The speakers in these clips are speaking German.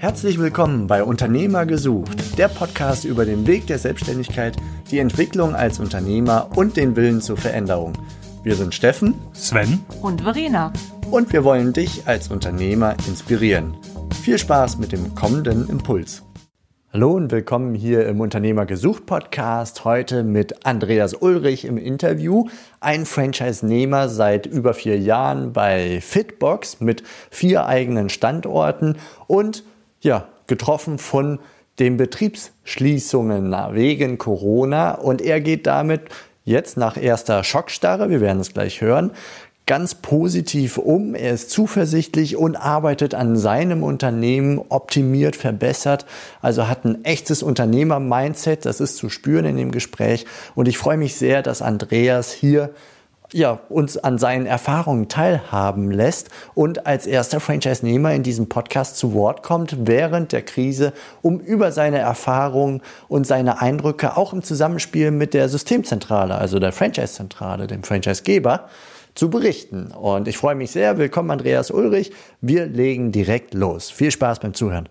Herzlich willkommen bei Unternehmer gesucht, der Podcast über den Weg der Selbstständigkeit, die Entwicklung als Unternehmer und den Willen zur Veränderung. Wir sind Steffen, Sven und Verena. Und wir wollen dich als Unternehmer inspirieren. Viel Spaß mit dem kommenden Impuls. Hallo und willkommen hier im Unternehmer gesucht Podcast. Heute mit Andreas Ulrich im Interview, ein Franchise-Nehmer seit über vier Jahren bei Fitbox mit vier eigenen Standorten und ja, getroffen von den Betriebsschließungen wegen Corona und er geht damit jetzt nach erster Schockstarre, wir werden es gleich hören, ganz positiv um. Er ist zuversichtlich und arbeitet an seinem Unternehmen, optimiert, verbessert. Also hat ein echtes Unternehmer-Mindset. Das ist zu spüren in dem Gespräch. Und ich freue mich sehr, dass Andreas hier ja, uns an seinen Erfahrungen teilhaben lässt und als erster Franchise-Nehmer in diesem Podcast zu Wort kommt während der Krise, um über seine Erfahrungen und seine Eindrücke auch im Zusammenspiel mit der Systemzentrale, also der Franchise-Zentrale, dem Franchise-Geber, zu berichten. Und ich freue mich sehr. Willkommen, Andreas Ulrich. Wir legen direkt los. Viel Spaß beim Zuhören.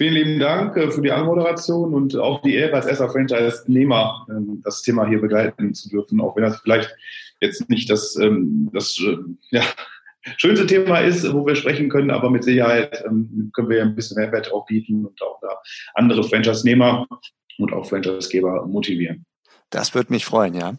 Vielen lieben Dank äh, für die Anmoderation und auch die Ehre als erster Franchise-Nehmer, ähm, das Thema hier begleiten zu dürfen, auch wenn das vielleicht jetzt nicht das, ähm, das äh, ja, schönste Thema ist, wo wir sprechen können, aber mit Sicherheit ähm, können wir ein bisschen Mehrwert auch bieten und auch da andere Franchise-Nehmer und auch Franchise-Geber motivieren. Das würde mich freuen, ja.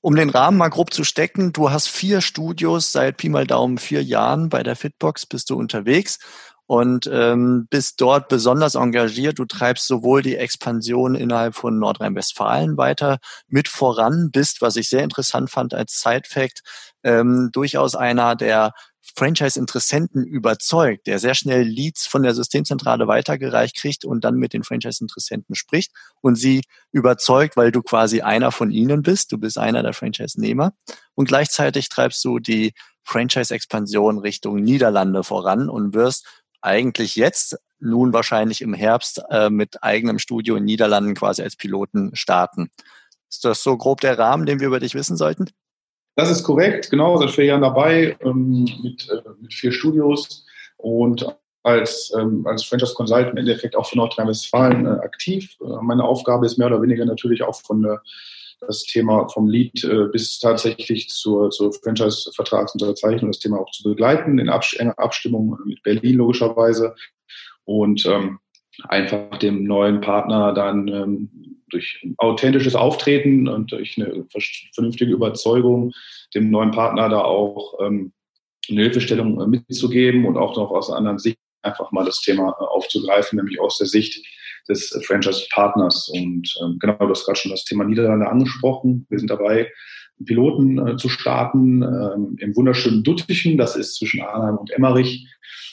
Um den Rahmen mal grob zu stecken, du hast vier Studios seit Pi mal Daumen vier Jahren bei der Fitbox bist du unterwegs und ähm, bist dort besonders engagiert. Du treibst sowohl die Expansion innerhalb von Nordrhein-Westfalen weiter mit voran, bist, was ich sehr interessant fand als Side-Fact, ähm, durchaus einer der Franchise-Interessenten überzeugt, der sehr schnell Leads von der Systemzentrale weitergereicht kriegt und dann mit den Franchise-Interessenten spricht und sie überzeugt, weil du quasi einer von ihnen bist, du bist einer der Franchise-Nehmer und gleichzeitig treibst du die Franchise-Expansion Richtung Niederlande voran und wirst eigentlich jetzt nun wahrscheinlich im Herbst äh, mit eigenem Studio in Niederlanden quasi als Piloten starten. Ist das so grob der Rahmen, den wir über dich wissen sollten? Das ist korrekt, genau, seit vier Jahren dabei ähm, mit, äh, mit vier Studios und als, ähm, als Franchise Consultant im Endeffekt auch für Nordrhein-Westfalen äh, aktiv. Äh, meine Aufgabe ist mehr oder weniger natürlich auch von der das Thema vom Lead äh, bis tatsächlich zur, zur Franchise-Vertragsunterzeichnung, das Thema auch zu begleiten, in Abs enger Abstimmung mit Berlin logischerweise. Und ähm, einfach dem neuen Partner dann ähm, durch authentisches Auftreten und durch eine vernünftige Überzeugung dem neuen Partner da auch ähm, eine Hilfestellung äh, mitzugeben und auch noch aus einer anderen Sicht einfach mal das Thema äh, aufzugreifen, nämlich aus der Sicht des Franchise-Partners. Und ähm, genau, du hast gerade schon das Thema Niederlande angesprochen. Wir sind dabei, Piloten äh, zu starten ähm, im wunderschönen Duttichen. Das ist zwischen Arnheim und Emmerich.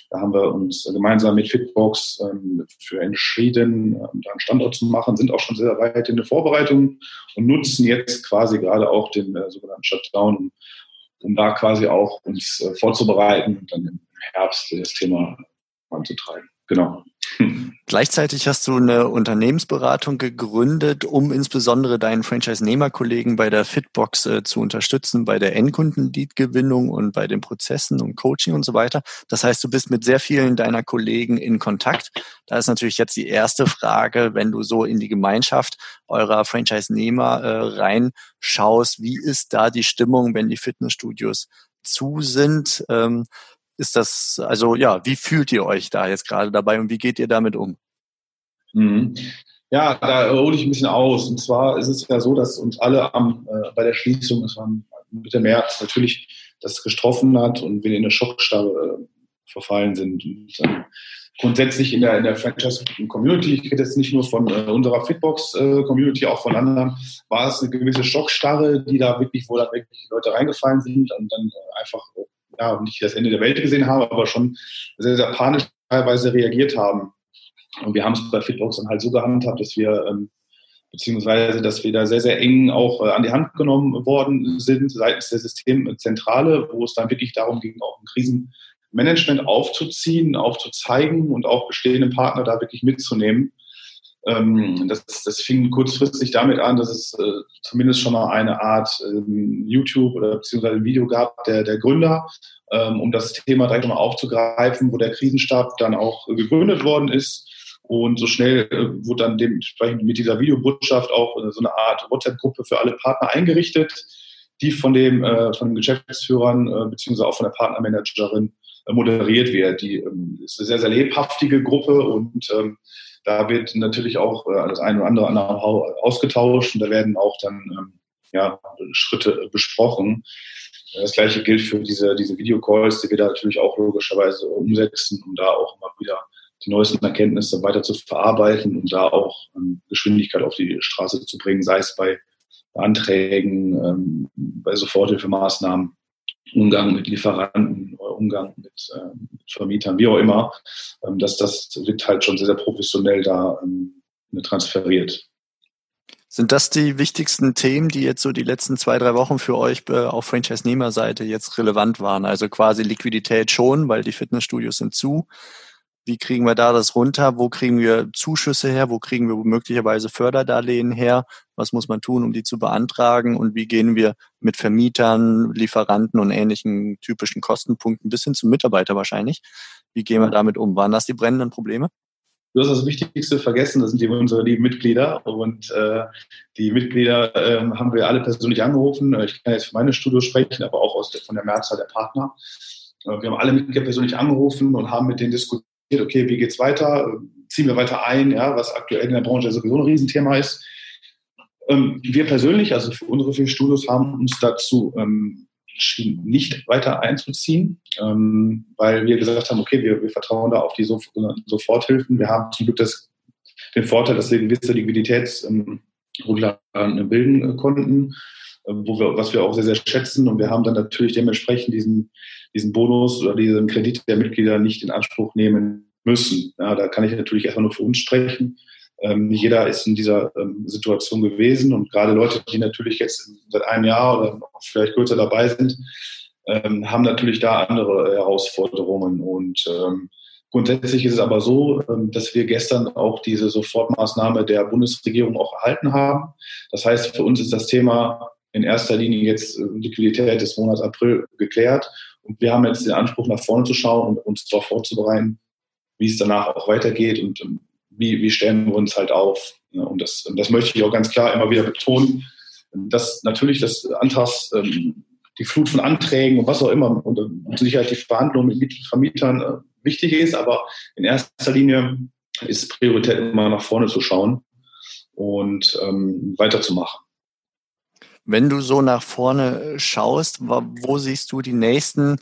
Da haben wir uns gemeinsam mit Fitbox ähm, für entschieden, ähm, da einen Standort zu machen, sind auch schon sehr weit in der Vorbereitung und nutzen jetzt quasi gerade auch den äh, sogenannten Shutdown, um da quasi auch uns äh, vorzubereiten und dann im Herbst das Thema anzutreiben. Genau. Gleichzeitig hast du eine Unternehmensberatung gegründet, um insbesondere deinen Franchise-Nehmer-Kollegen bei der Fitbox äh, zu unterstützen, bei der Endkunden-Lead-Gewinnung und bei den Prozessen und Coaching und so weiter. Das heißt, du bist mit sehr vielen deiner Kollegen in Kontakt. Da ist natürlich jetzt die erste Frage, wenn du so in die Gemeinschaft eurer Franchise-Nehmer äh, reinschaust, wie ist da die Stimmung, wenn die Fitnessstudios zu sind? Ähm, ist das, also ja, wie fühlt ihr euch da jetzt gerade dabei und wie geht ihr damit um? Mhm. Ja, da hole ich ein bisschen aus. Und zwar ist es ja so, dass uns alle am, äh, bei der Schließung, es war Mitte März, natürlich das getroffen hat und wir in eine Schockstarre äh, verfallen sind. Und, äh, grundsätzlich in der, in der Franchise-Community, ich rede jetzt nicht nur von äh, unserer Fitbox-Community, auch von anderen, war es eine gewisse Schockstarre, die da wirklich, wo da wirklich Leute reingefallen sind und dann äh, einfach ja, nicht das Ende der Welt gesehen haben, aber schon sehr, sehr panisch teilweise reagiert haben. Und wir haben es bei Fitbox dann halt so gehandhabt, dass wir, ähm, beziehungsweise, dass wir da sehr, sehr eng auch äh, an die Hand genommen worden sind seitens der Systemzentrale, wo es dann wirklich darum ging, auch ein Krisenmanagement aufzuziehen, aufzuzeigen und auch bestehende Partner da wirklich mitzunehmen. Ähm, das, das fing kurzfristig damit an, dass es äh, zumindest schon mal eine Art ähm, YouTube oder beziehungsweise ein Video gab der, der Gründer, ähm, um das Thema direkt mal aufzugreifen, wo der Krisenstab dann auch gegründet worden ist. Und so schnell äh, wurde dann dementsprechend mit dieser Videobotschaft auch so eine Art WhatsApp-Gruppe für alle Partner eingerichtet, die von dem äh, von den Geschäftsführern äh, beziehungsweise auch von der Partnermanagerin äh, moderiert wird. Die ähm, ist eine sehr, sehr lebhaftige Gruppe und ähm, da wird natürlich auch äh, das eine oder andere ausgetauscht und da werden auch dann ähm, ja, Schritte besprochen. Das gleiche gilt für diese, diese Videocalls, die wir da natürlich auch logischerweise umsetzen, um da auch immer wieder die neuesten Erkenntnisse weiter zu verarbeiten und da auch ähm, Geschwindigkeit auf die Straße zu bringen, sei es bei Anträgen, ähm, bei Soforthilfemaßnahmen, Umgang mit Lieferanten oder Umgang mit, äh, Vermietern, wie auch immer, ähm, dass das wird halt schon sehr, sehr professionell da ähm, transferiert. Sind das die wichtigsten Themen, die jetzt so die letzten zwei, drei Wochen für euch äh, auf Franchise-Nehmer-Seite jetzt relevant waren? Also quasi Liquidität schon, weil die Fitnessstudios sind zu. Wie kriegen wir da das runter? Wo kriegen wir Zuschüsse her? Wo kriegen wir möglicherweise Förderdarlehen her? Was muss man tun, um die zu beantragen? Und wie gehen wir mit Vermietern, Lieferanten und ähnlichen typischen Kostenpunkten bis hin zum Mitarbeiter wahrscheinlich? Wie gehen wir damit um? Waren das die brennenden Probleme? Du hast das Wichtigste vergessen, das sind die, unsere lieben Mitglieder. Und äh, die Mitglieder äh, haben wir alle persönlich angerufen. Ich kann jetzt für meine Studio sprechen, aber auch aus der, von der Mehrzahl der Partner. Äh, wir haben alle Mitglieder persönlich angerufen und haben mit denen diskutiert, okay, wie geht's weiter? Ziehen wir weiter ein, ja, was aktuell in der Branche sowieso ein Riesenthema ist. Ähm, wir persönlich, also für unsere vier Studios, haben uns dazu ähm, nicht weiter einzuziehen, ähm, weil wir gesagt haben, okay, wir, wir vertrauen da auf die so Soforthilfen. Wir haben zum Glück das, den Vorteil, dass wir gewisse Liquiditätsgrundlagen ähm, bilden konnten, wo wir, was wir auch sehr, sehr schätzen. Und wir haben dann natürlich dementsprechend diesen diesen Bonus oder diesen Kredit der Mitglieder nicht in Anspruch nehmen müssen. Ja, da kann ich natürlich erstmal nur für uns sprechen. Ähm, nicht jeder ist in dieser ähm, Situation gewesen und gerade Leute, die natürlich jetzt seit einem Jahr oder vielleicht kürzer dabei sind, ähm, haben natürlich da andere Herausforderungen und ähm, Grundsätzlich ist es aber so, ähm, dass wir gestern auch diese Sofortmaßnahme der Bundesregierung auch erhalten haben. Das heißt, für uns ist das Thema in erster Linie jetzt äh, Liquidität des Monats April geklärt. Und wir haben jetzt den Anspruch, nach vorne zu schauen und uns darauf vorzubereiten, wie es danach auch weitergeht und ähm, wie, wie stellen wir uns halt auf. Und das, und das möchte ich auch ganz klar immer wieder betonen, dass natürlich das Antrags, ähm, die Flut von Anträgen und was auch immer und, und sicherheit die Verhandlungen mit Vermietern äh, wichtig ist, aber in erster Linie ist Priorität immer nach vorne zu schauen und ähm, weiterzumachen. Wenn du so nach vorne äh, schaust, wo siehst du die nächsten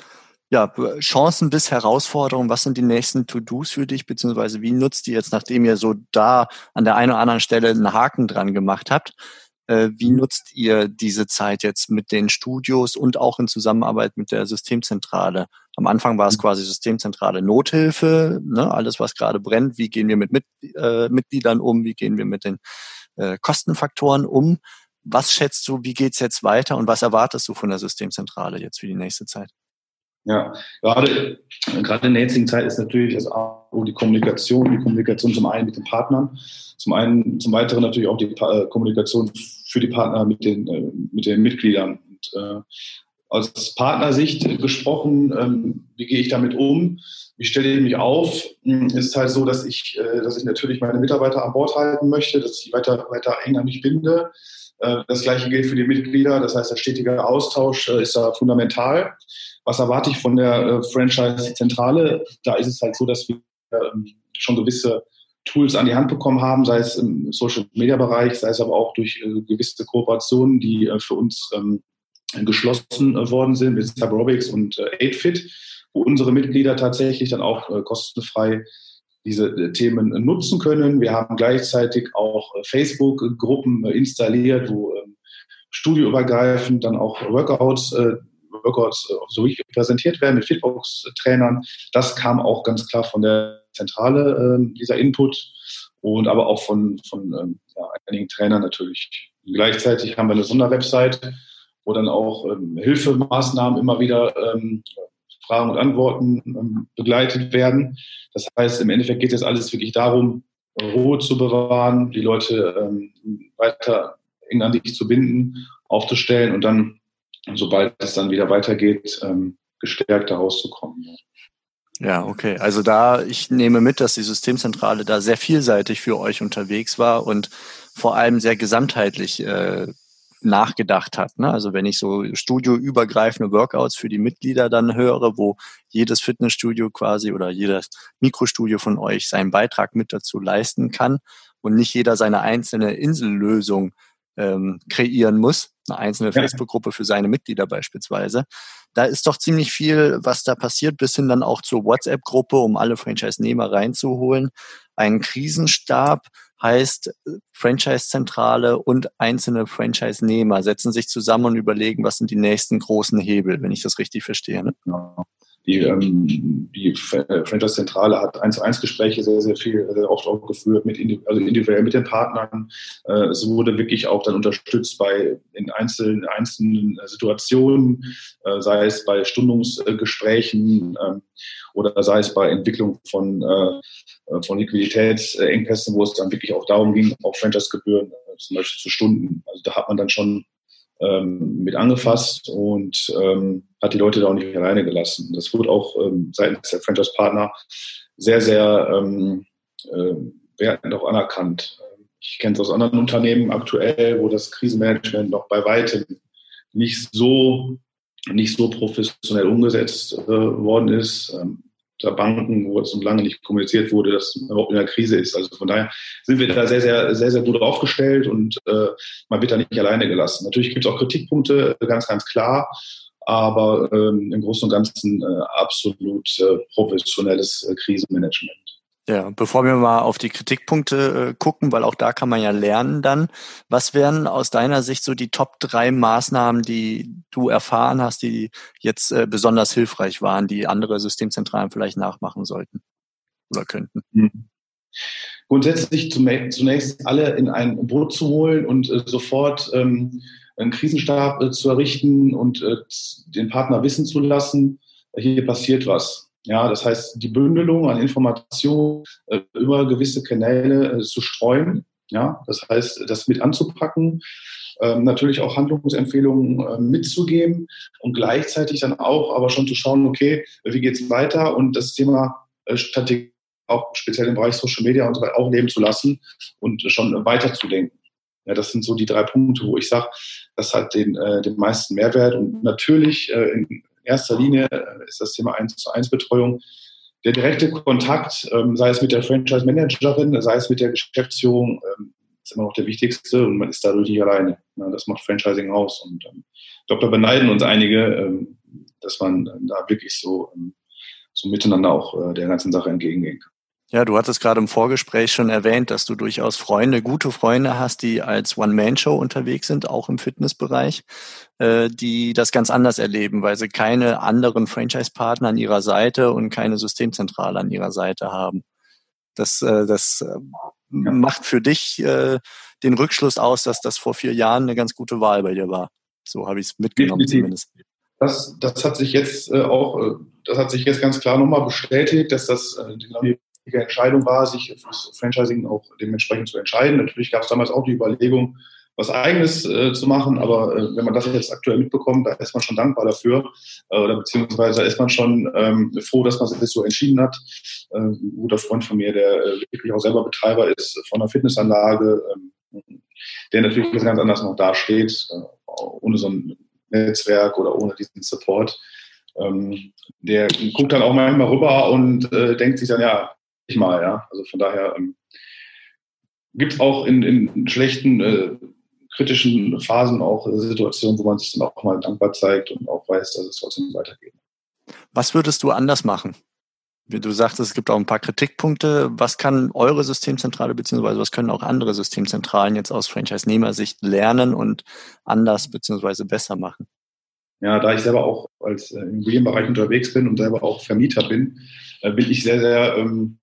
ja, Chancen bis Herausforderungen? Was sind die nächsten To-Dos für dich? Beziehungsweise wie nutzt ihr jetzt, nachdem ihr so da an der einen oder anderen Stelle einen Haken dran gemacht habt, äh, wie nutzt ihr diese Zeit jetzt mit den Studios und auch in Zusammenarbeit mit der Systemzentrale? Am Anfang war es mhm. quasi Systemzentrale Nothilfe, ne, alles was gerade brennt. Wie gehen wir mit, mit äh, Mitgliedern um? Wie gehen wir mit den äh, Kostenfaktoren um? Was schätzt du, wie geht's jetzt weiter und was erwartest du von der Systemzentrale jetzt für die nächste Zeit? Ja, gerade, gerade in der jetzigen Zeit ist natürlich das auch die Kommunikation, die Kommunikation zum einen mit den Partnern, zum einen, zum weiteren natürlich auch die äh, Kommunikation für die Partner mit den, äh, mit den Mitgliedern. Und, äh, aus Partnersicht gesprochen, ähm, wie gehe ich damit um? Wie stelle ich mich auf? Hm, ist halt so, dass ich, äh, dass ich natürlich meine Mitarbeiter an Bord halten möchte, dass ich weiter, weiter eng an mich binde, äh, das gleiche gilt für die Mitglieder. Das heißt, der stetige Austausch äh, ist da fundamental. Was erwarte ich von der Franchise-Zentrale? Da ist es halt so, dass wir ähm, schon gewisse Tools an die Hand bekommen haben, sei es im Social-Media-Bereich, sei es aber auch durch gewisse Kooperationen, die für uns ähm, geschlossen worden sind mit Cyberobics und 8Fit, wo unsere Mitglieder tatsächlich dann auch kostenfrei diese äh, Themen nutzen können. Wir haben gleichzeitig auch äh, Facebook-Gruppen äh, installiert, wo ähm, studioübergreifend dann auch Workouts, Workouts so präsentiert werden mit Fitbox-Trainern. Das kam auch ganz klar von der Zentrale, ähm, dieser Input und aber auch von, von ähm, ja, einigen Trainern natürlich. Gleichzeitig haben wir eine Sonderwebsite, wo dann auch Hilfemaßnahmen immer wieder Fragen und Antworten ähm, begleitet werden. Das heißt, im Endeffekt geht es alles wirklich darum, Ruhe zu bewahren, die Leute ähm, weiter eng an dich zu binden, aufzustellen und dann, sobald es dann wieder weitergeht, ähm, gestärkt da rauszukommen. Ja, okay. Also da, ich nehme mit, dass die Systemzentrale da sehr vielseitig für euch unterwegs war und vor allem sehr gesamtheitlich äh, nachgedacht hat. Ne? Also wenn ich so studioübergreifende Workouts für die Mitglieder dann höre, wo jedes Fitnessstudio quasi oder jedes Mikrostudio von euch seinen Beitrag mit dazu leisten kann und nicht jeder seine einzelne Insellösung ähm, kreieren muss, eine einzelne Facebook-Gruppe für seine Mitglieder beispielsweise. Da ist doch ziemlich viel, was da passiert, bis hin dann auch zur WhatsApp-Gruppe, um alle Franchise-Nehmer reinzuholen. Ein Krisenstab heißt äh, Franchise-Zentrale und einzelne Franchise-Nehmer setzen sich zusammen und überlegen, was sind die nächsten großen Hebel, wenn ich das richtig verstehe. Ne? Genau. Die, ähm, die äh, Franchise-Zentrale hat eins zu eins Gespräche sehr, sehr viel, sehr oft auch geführt, mit, also individuell mit den Partnern. Äh, es wurde wirklich auch dann unterstützt bei in einzelnen, einzelnen Situationen, äh, sei es bei Stundungsgesprächen äh, oder sei es bei Entwicklung von, äh, von Liquiditätsengpässen, wo es dann wirklich auch darum ging, auch Franchise-Gebühren äh, zum Beispiel zu Stunden. Also da hat man dann schon ähm, mit angefasst und ähm, hat die Leute da auch nicht alleine gelassen. Das wurde auch ähm, seitens der Franchise-Partner sehr, sehr ähm, äh, wertend auch anerkannt. Ich kenne es aus anderen Unternehmen aktuell, wo das Krisenmanagement noch bei weitem nicht so nicht so professionell umgesetzt äh, worden ist. Ähm, der Banken, wo es noch lange nicht kommuniziert wurde, dass man überhaupt in der Krise ist. Also von daher sind wir da sehr, sehr, sehr, sehr gut aufgestellt und äh, man wird da nicht alleine gelassen. Natürlich gibt es auch Kritikpunkte, ganz, ganz klar, aber ähm, im Großen und Ganzen äh, absolut äh, professionelles äh, Krisenmanagement. Ja, bevor wir mal auf die Kritikpunkte äh, gucken, weil auch da kann man ja lernen dann, was wären aus deiner Sicht so die Top drei Maßnahmen, die du erfahren hast, die jetzt äh, besonders hilfreich waren, die andere Systemzentralen vielleicht nachmachen sollten oder könnten? Mhm. Grundsätzlich zunächst alle in ein Boot zu holen und äh, sofort ähm, einen Krisenstab äh, zu errichten und äh, den Partner wissen zu lassen, hier passiert was ja, das heißt, die Bündelung an Informationen äh, über gewisse Kanäle äh, zu streuen. Ja, das heißt, das mit anzupacken, äh, natürlich auch Handlungsempfehlungen äh, mitzugeben und gleichzeitig dann auch aber schon zu schauen, okay, wie geht's weiter und das Thema äh, Strategie auch speziell im Bereich Social Media und so weiter auch leben zu lassen und schon weiterzudenken. Ja, das sind so die drei Punkte, wo ich sage, das hat den, äh, den meisten Mehrwert und natürlich äh, in, erster Linie äh, ist das Thema 1 zu 1 Betreuung. Der direkte Kontakt, ähm, sei es mit der Franchise-Managerin, sei es mit der Geschäftsführung, ähm, ist immer noch der wichtigste und man ist dadurch nicht alleine. Das macht Franchising aus. Und ähm, ich glaube, da beneiden uns einige, dass man da wirklich so, so miteinander auch äh, der ganzen Sache entgegengehen kann. Ja, du hattest gerade im Vorgespräch schon erwähnt, dass du durchaus Freunde, gute Freunde hast, die als One-Man-Show unterwegs sind, auch im Fitnessbereich, äh, die das ganz anders erleben, weil sie keine anderen Franchise-Partner an ihrer Seite und keine Systemzentrale an ihrer Seite haben. Das, äh, das äh, ja. macht für dich äh, den Rückschluss aus, dass das vor vier Jahren eine ganz gute Wahl bei dir war. So habe ich es mitgenommen Definitiv. zumindest. Das, das hat sich jetzt äh, auch, äh, das hat sich jetzt ganz klar nochmal bestätigt, dass das äh, richtige Entscheidung war, sich fürs Franchising auch dementsprechend zu entscheiden. Natürlich gab es damals auch die Überlegung, was Eigenes äh, zu machen, aber äh, wenn man das jetzt aktuell mitbekommt, da ist man schon dankbar dafür äh, oder beziehungsweise ist man schon ähm, froh, dass man sich so entschieden hat. Äh, ein guter Freund von mir, der äh, wirklich auch selber Betreiber ist von einer Fitnessanlage, ähm, der natürlich ganz anders noch dasteht, äh, ohne so ein Netzwerk oder ohne diesen Support. Ähm, der guckt dann auch manchmal rüber und äh, denkt sich dann, ja, mal, ja. Also von daher ähm, gibt es auch in, in schlechten, äh, kritischen Phasen auch äh, Situationen, wo man sich dann auch mal dankbar zeigt und auch weiß, dass es trotzdem weitergeht. Was würdest du anders machen? Wie du sagst, es gibt auch ein paar Kritikpunkte. Was kann eure Systemzentrale beziehungsweise was können auch andere Systemzentralen jetzt aus Franchise-Nehmer-Sicht lernen und anders beziehungsweise besser machen? Ja, da ich selber auch als äh, Immobilienbereich unterwegs bin und selber auch Vermieter bin, äh, bin ich sehr, sehr ähm,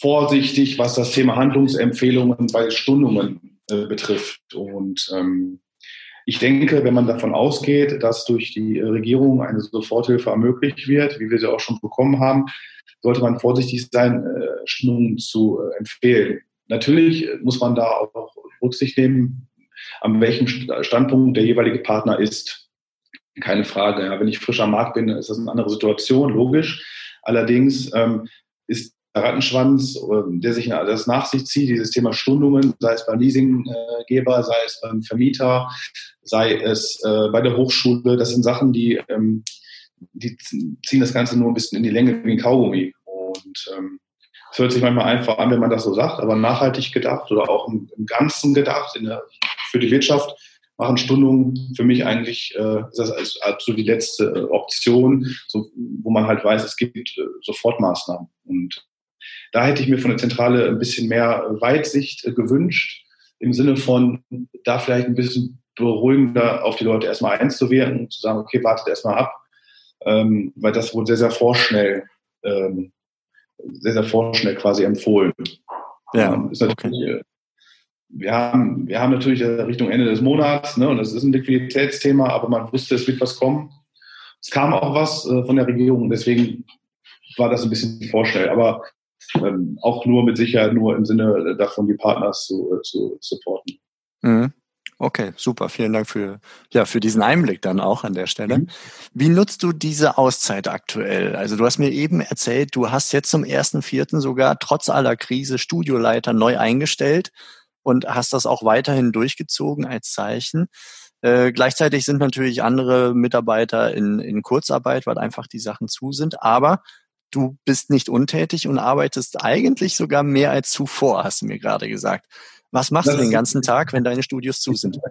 vorsichtig, was das Thema Handlungsempfehlungen bei Stundungen äh, betrifft. Und ähm, Ich denke, wenn man davon ausgeht, dass durch die Regierung eine Soforthilfe ermöglicht wird, wie wir sie auch schon bekommen haben, sollte man vorsichtig sein, äh, Stimmungen zu äh, empfehlen. Natürlich muss man da auch Rücksicht nehmen, an welchem Standpunkt der jeweilige Partner ist. Keine Frage. Ja, wenn ich frisch am Markt bin, ist das eine andere Situation, logisch. Allerdings ähm, ist Rattenschwanz, ähm, der sich das nach sich zieht, dieses Thema Stundungen, sei es beim Leasinggeber, sei es beim Vermieter, sei es äh, bei der Hochschule, das sind Sachen, die, ähm, die ziehen das Ganze nur ein bisschen in die Länge wie ein Kaugummi. Und ähm, es hört sich manchmal einfach an, wenn man das so sagt, aber nachhaltig gedacht oder auch im, Ganzen gedacht, der, für die Wirtschaft machen Stundungen für mich eigentlich äh, ist das als so die letzte äh, Option, so, wo man halt weiß, es gibt äh, Sofortmaßnahmen. Und da hätte ich mir von der Zentrale ein bisschen mehr Weitsicht äh, gewünscht, im Sinne von da vielleicht ein bisschen beruhigender auf die Leute erstmal einzuwirken und zu sagen, okay, wartet erstmal ab, ähm, weil das wurde sehr, sehr vorschnell, ähm, sehr, sehr vorschnell quasi empfohlen. Ja, ähm, ist natürlich, okay. Äh, wir haben, wir haben natürlich Richtung Ende des Monats, ne, und das ist ein Liquiditätsthema, aber man wusste, es wird was kommen. Es kam auch was äh, von der Regierung, deswegen war das ein bisschen vorschnell. Aber ähm, auch nur mit Sicherheit nur im Sinne davon, die Partners zu, äh, zu supporten. Mhm. Okay, super. Vielen Dank für, ja, für diesen Einblick dann auch an der Stelle. Mhm. Wie nutzt du diese Auszeit aktuell? Also du hast mir eben erzählt, du hast jetzt zum ersten Vierten sogar trotz aller Krise Studioleiter neu eingestellt und hast das auch weiterhin durchgezogen als Zeichen. Äh, gleichzeitig sind natürlich andere Mitarbeiter in, in Kurzarbeit, weil einfach die Sachen zu sind. Aber du bist nicht untätig und arbeitest eigentlich sogar mehr als zuvor, hast du mir gerade gesagt. Was machst das du den ganzen Tag, wenn deine Studios zu sind?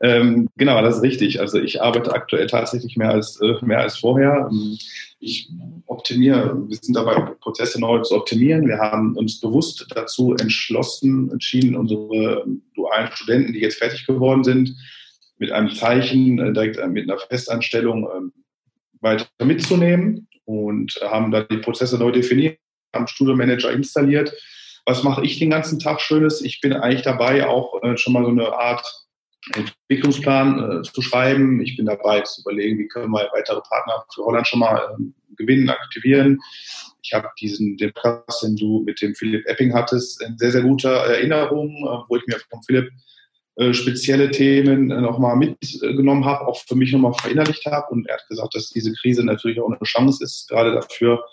Ähm, genau, das ist richtig. Also ich arbeite aktuell tatsächlich mehr als, äh, mehr als vorher. Ähm, ich optimiere, wir sind dabei, Prozesse neu zu optimieren. Wir haben uns bewusst dazu entschlossen, entschieden, unsere dualen Studenten, die jetzt fertig geworden sind, mit einem Zeichen, äh, direkt äh, mit einer Festanstellung ähm, weiter mitzunehmen und haben da die Prozesse neu definiert, haben Studiomanager installiert. Was mache ich den ganzen Tag Schönes? Ich bin eigentlich dabei, auch äh, schon mal so eine Art Entwicklungsplan äh, zu schreiben. Ich bin dabei zu überlegen, wie können wir weitere Partner für Holland schon mal äh, gewinnen, aktivieren. Ich habe diesen den Podcast, den du mit dem Philipp Epping hattest, in sehr, sehr guter Erinnerung, äh, wo ich mir von Philipp spezielle Themen äh, nochmal mitgenommen habe, auch für mich nochmal verinnerlicht habe. Und er hat gesagt, dass diese Krise natürlich auch eine Chance ist, gerade dafür,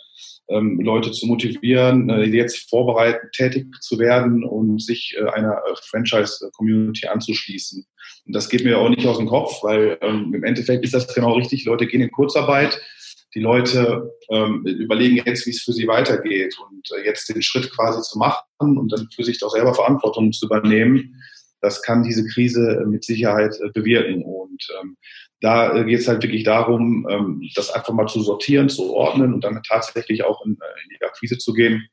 ähm, Leute zu motivieren, äh, jetzt vorbereitet tätig zu werden und sich einer Franchise-Community anzuschließen. Und das geht mir auch nicht aus dem Kopf, weil ähm, im Endeffekt ist das genau richtig. Leute gehen in Kurzarbeit. Die Leute ähm, überlegen jetzt, wie es für sie weitergeht und äh, jetzt den Schritt quasi zu machen und dann für sich auch selber Verantwortung zu übernehmen das kann diese Krise mit Sicherheit äh, bewirken. Und ähm, da äh, geht es halt wirklich darum, ähm, das einfach mal zu sortieren, zu ordnen und dann tatsächlich auch in, äh, in die Akquise zu gehen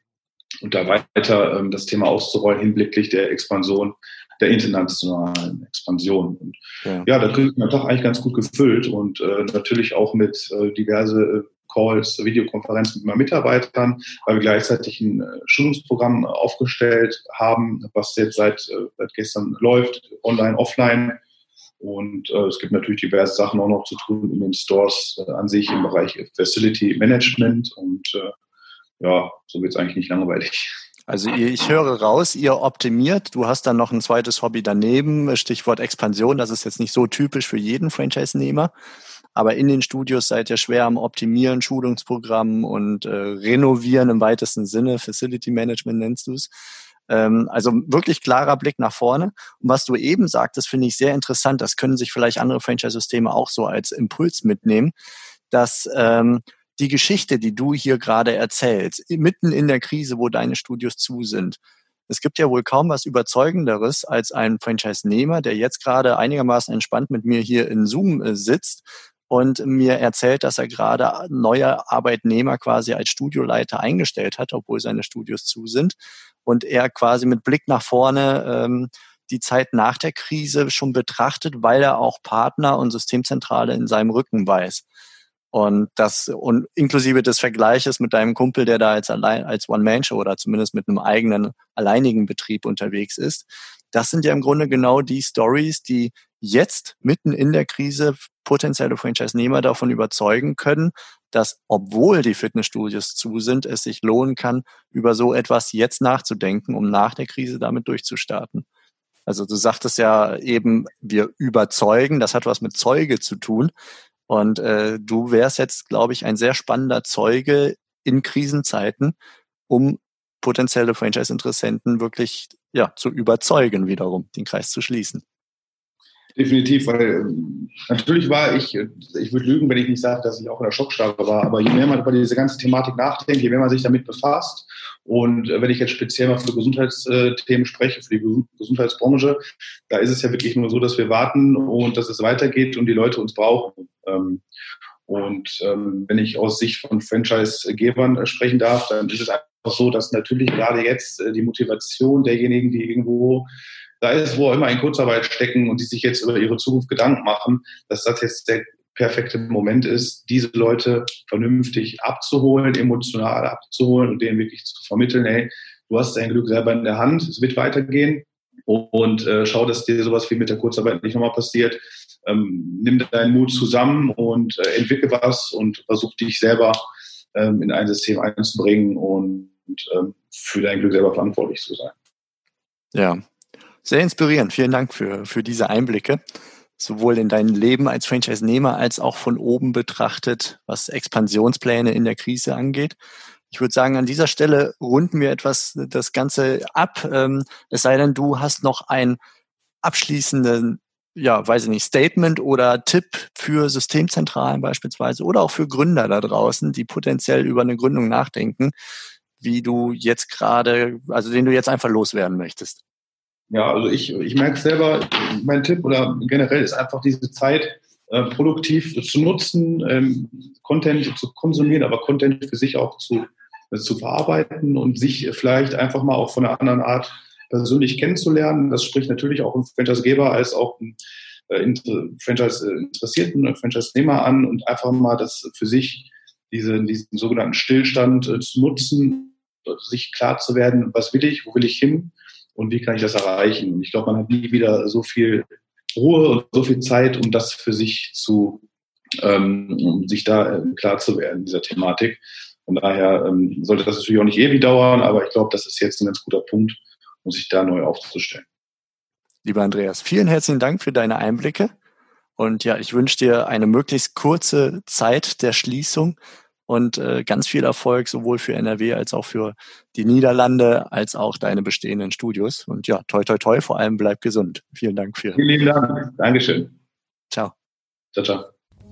und da weiter ähm, das Thema auszurollen hinblicklich der Expansion, der internationalen Expansion. Und ja, ja da kriegt man doch eigentlich ganz gut gefüllt und äh, natürlich auch mit äh, diverse Calls, Videokonferenz mit meinen Mitarbeitern, weil wir gleichzeitig ein äh, Schulungsprogramm aufgestellt haben, was jetzt seit, äh, seit gestern läuft, online, offline. Und äh, es gibt natürlich diverse Sachen auch noch zu tun in den Stores äh, an sich im Bereich Facility Management. Und äh, ja, so wird es eigentlich nicht langweilig. Also ich höre raus, ihr optimiert. Du hast dann noch ein zweites Hobby daneben, Stichwort Expansion. Das ist jetzt nicht so typisch für jeden Franchise-Nehmer. Aber in den Studios seid ihr schwer am Optimieren, Schulungsprogramm und äh, Renovieren im weitesten Sinne. Facility Management nennst du es. Ähm, also wirklich klarer Blick nach vorne. Und was du eben sagtest, finde ich sehr interessant. Das können sich vielleicht andere Franchise-Systeme auch so als Impuls mitnehmen, dass ähm, die Geschichte, die du hier gerade erzählst, mitten in der Krise, wo deine Studios zu sind, es gibt ja wohl kaum was Überzeugenderes als ein Franchise-Nehmer, der jetzt gerade einigermaßen entspannt mit mir hier in Zoom äh, sitzt und mir erzählt, dass er gerade neue Arbeitnehmer quasi als Studioleiter eingestellt hat, obwohl seine Studios zu sind. Und er quasi mit Blick nach vorne ähm, die Zeit nach der Krise schon betrachtet, weil er auch Partner und Systemzentrale in seinem Rücken weiß. Und das, und inklusive des Vergleiches mit deinem Kumpel, der da als allein, als One-Man-Show oder zumindest mit einem eigenen, alleinigen Betrieb unterwegs ist. Das sind ja im Grunde genau die Stories, die jetzt mitten in der Krise potenzielle Franchise-Nehmer davon überzeugen können, dass obwohl die Fitnessstudios zu sind, es sich lohnen kann, über so etwas jetzt nachzudenken, um nach der Krise damit durchzustarten. Also du sagtest ja eben, wir überzeugen, das hat was mit Zeuge zu tun. Und äh, du wärst jetzt, glaube ich, ein sehr spannender Zeuge in Krisenzeiten, um potenzielle Franchise-Interessenten wirklich ja, zu überzeugen, wiederum den Kreis zu schließen. Definitiv, weil ähm, natürlich war ich, ich würde lügen, wenn ich nicht sage, dass ich auch in der Schockstarre war, aber je mehr man über diese ganze Thematik nachdenkt, je mehr man sich damit befasst und äh, wenn ich jetzt speziell mal für Gesundheitsthemen spreche, für die Gesundheitsbranche, da ist es ja wirklich nur so, dass wir warten und dass es weitergeht und die Leute uns brauchen. Und ähm, wenn ich aus Sicht von Franchise-Gebern sprechen darf, dann ist es einfach so, dass natürlich gerade jetzt äh, die Motivation derjenigen, die irgendwo da ist, wo immer in Kurzarbeit stecken und die sich jetzt über ihre Zukunft Gedanken machen, dass das jetzt der perfekte Moment ist, diese Leute vernünftig abzuholen, emotional abzuholen und denen wirklich zu vermitteln, hey, du hast dein Glück selber in der Hand, es wird weitergehen und äh, schau, dass dir sowas wie mit der Kurzarbeit nicht nochmal passiert. Ähm, nimm deinen Mut zusammen und äh, entwickle was und versuch dich selber ähm, in ein System einzubringen und ähm, für dein Glück selber verantwortlich zu sein. Ja, sehr inspirierend. Vielen Dank für, für diese Einblicke. Sowohl in dein Leben als Franchise-Nehmer als auch von oben betrachtet, was Expansionspläne in der Krise angeht. Ich würde sagen, an dieser Stelle runden wir etwas das Ganze ab. Ähm, es sei denn, du hast noch ein abschließenden, ja, weiß ich nicht, Statement oder Tipp für Systemzentralen beispielsweise oder auch für Gründer da draußen, die potenziell über eine Gründung nachdenken, wie du jetzt gerade, also den du jetzt einfach loswerden möchtest. Ja, also ich, ich merke selber, mein Tipp oder generell ist einfach diese Zeit äh, produktiv zu nutzen, ähm, Content zu konsumieren, aber Content für sich auch zu, äh, zu verarbeiten und sich vielleicht einfach mal auch von einer anderen Art persönlich kennenzulernen. Das spricht natürlich auch einen Franchisegeber als auch einen äh, Franchise-Interessierten, äh, Franchise-Nehmer an und einfach mal das für sich, diese, diesen sogenannten Stillstand äh, zu nutzen, sich klar zu werden, was will ich, wo will ich hin und wie kann ich das erreichen. Und ich glaube, man hat nie wieder so viel Ruhe und so viel Zeit, um das für sich zu, ähm, um sich da klar zu werden, dieser Thematik. Von daher ähm, sollte das natürlich auch nicht ewig dauern, aber ich glaube, das ist jetzt ein ganz guter Punkt, um sich da neu aufzustellen. Lieber Andreas, vielen herzlichen Dank für deine Einblicke. Und ja, ich wünsche dir eine möglichst kurze Zeit der Schließung und äh, ganz viel Erfolg sowohl für NRW als auch für die Niederlande als auch deine bestehenden Studios. Und ja, toi toi toi, vor allem bleib gesund. Vielen Dank für. Vielen lieben Dank. Dankeschön. Ciao. Ciao, ciao.